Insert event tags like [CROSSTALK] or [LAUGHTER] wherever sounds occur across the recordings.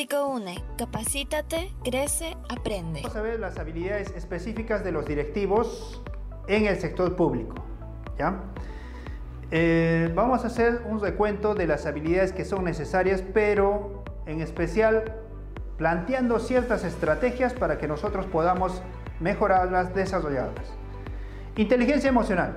PsicoUne, capacítate, crece, aprende. Vamos a ver las habilidades específicas de los directivos en el sector público. ¿ya? Eh, vamos a hacer un recuento de las habilidades que son necesarias, pero en especial planteando ciertas estrategias para que nosotros podamos mejorarlas, desarrollarlas. Inteligencia emocional.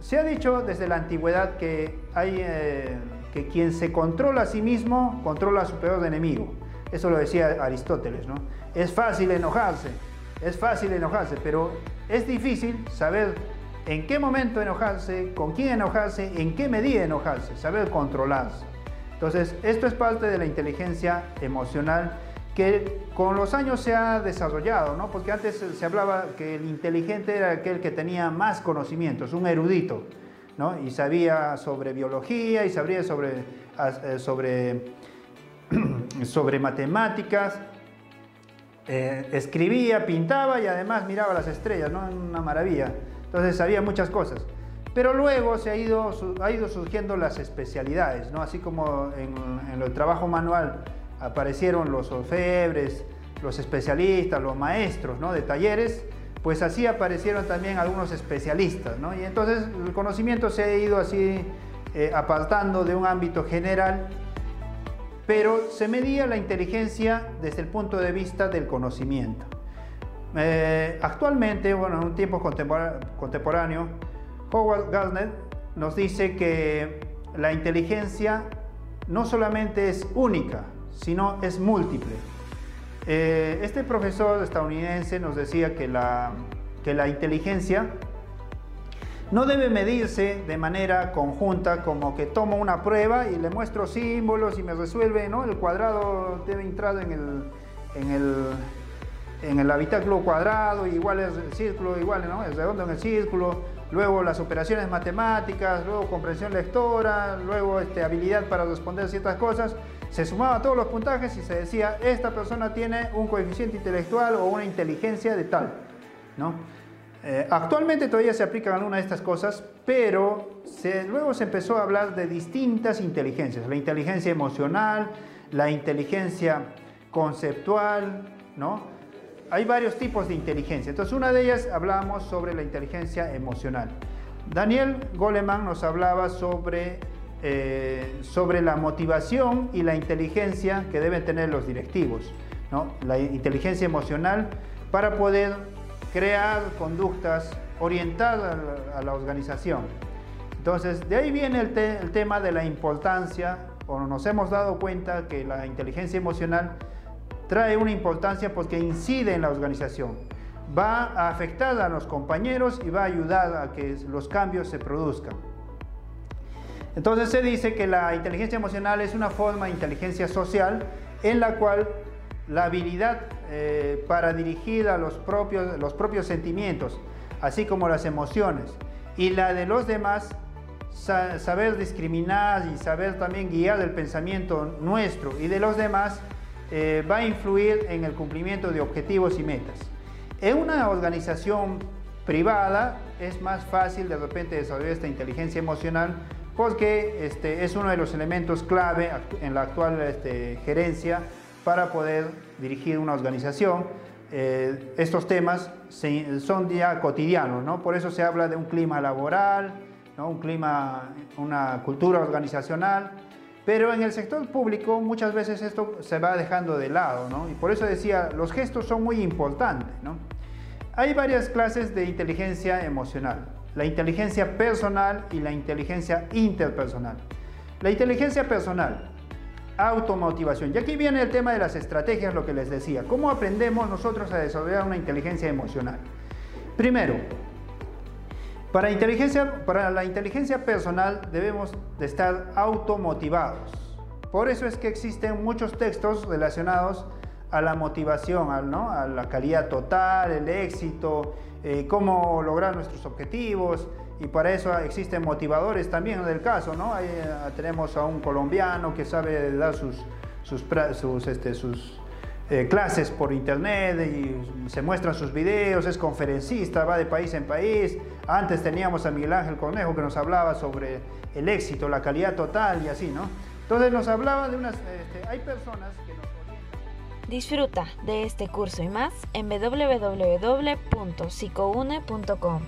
Se ha dicho desde la antigüedad que, hay, eh, que quien se controla a sí mismo controla a su peor enemigo. Eso lo decía Aristóteles. ¿no? Es fácil enojarse, es fácil enojarse, pero es difícil saber en qué momento enojarse, con quién enojarse, en qué medida enojarse, saber controlarse. Entonces, esto es parte de la inteligencia emocional que con los años se ha desarrollado, ¿no? porque antes se hablaba que el inteligente era aquel que tenía más conocimientos, un erudito, ¿no? y sabía sobre biología y sabría sobre, eh, sobre, [CLEARS THROAT] sobre matemáticas, eh, escribía, pintaba y además miraba las estrellas, ¿no? una maravilla. Entonces sabía muchas cosas. Pero luego se ha ido, ha ido surgiendo las especialidades, ¿no? así como en, el trabajo manual aparecieron los orfebres, los especialistas, los maestros ¿no? de talleres, pues así aparecieron también algunos especialistas. ¿no? Y entonces el conocimiento se ha ido así eh, apartando de un ámbito general, pero se medía la inteligencia desde el punto de vista del conocimiento. Eh, actualmente, bueno, en un tiempo contemporáneo, Howard Gardner nos dice que la inteligencia no solamente es única, sino es múltiple. Eh, este profesor estadounidense nos decía que la, que la inteligencia no debe medirse de manera conjunta, como que tomo una prueba y le muestro símbolos y me resuelve, ¿no? El cuadrado debe entrar en el, en el, en el habitáculo cuadrado, igual es el círculo, igual, ¿no? El redondo en el círculo, luego las operaciones matemáticas, luego comprensión lectora, luego este, habilidad para responder ciertas cosas se sumaba todos los puntajes y se decía, esta persona tiene un coeficiente intelectual o una inteligencia de tal. ¿no? Eh, actualmente todavía se aplican algunas de estas cosas, pero luego se empezó a hablar de distintas inteligencias, la inteligencia emocional, la inteligencia conceptual, ¿no? Hay varios tipos de inteligencia. Entonces, una de ellas hablamos sobre la inteligencia emocional. Daniel Goleman nos hablaba sobre eh, sobre la motivación y la inteligencia que deben tener los directivos, la inteligencia emocional para poder crear conductas orientadas a la, organización. Entonces, de ahí viene el, tema de la importancia, o nos hemos dado cuenta que la inteligencia emocional trae una importancia porque incide en la organización, va a afectar a los compañeros y va a ayudar a que los cambios se produzcan. Entonces se dice que la inteligencia emocional es una forma de inteligencia social en la cual la habilidad eh, para dirigir a los propios, los propios sentimientos, así como las emociones, y la de los demás, saber discriminar y saber también guiar el pensamiento nuestro y de los demás, eh, va a influir en el cumplimiento de objetivos y metas. En una organización privada es más fácil de repente desarrollar esta inteligencia emocional porque este, es uno de los elementos clave en la actual este, gerencia para poder dirigir una organización. Eh, estos temas son ya cotidianos, ¿no? por eso se habla de un clima laboral, ¿no? un clima, una cultura organizacional, pero en el sector público muchas veces esto se va dejando de lado, ¿no? y por eso decía, los gestos son muy importantes. ¿no? Hay varias clases de inteligencia emocional la inteligencia personal y la inteligencia interpersonal. La inteligencia personal, automotivación. Y aquí viene el tema de las estrategias, lo que les decía. ¿Cómo aprendemos nosotros a desarrollar una inteligencia emocional? Primero, para, inteligencia, para la inteligencia personal debemos de estar automotivados. Por eso es que existen muchos textos relacionados a la motivación, a la calidad total, el éxito, eh, cómo lograr nuestros objetivos y para eso existen motivadores también en el caso, ¿no? Eh, tenemos a un colombiano que sabe dar sus, sus, este, eh, clases por internet y se muestran sus videos, es conferencista, va de país en país. Antes teníamos a Miguel Ángel Cornejo que nos hablaba sobre el éxito, la calidad total y así, ¿no? Entonces nos hablaba de unas, este, hay personas que nos Disfruta de este curso y más en www.psicoune.com.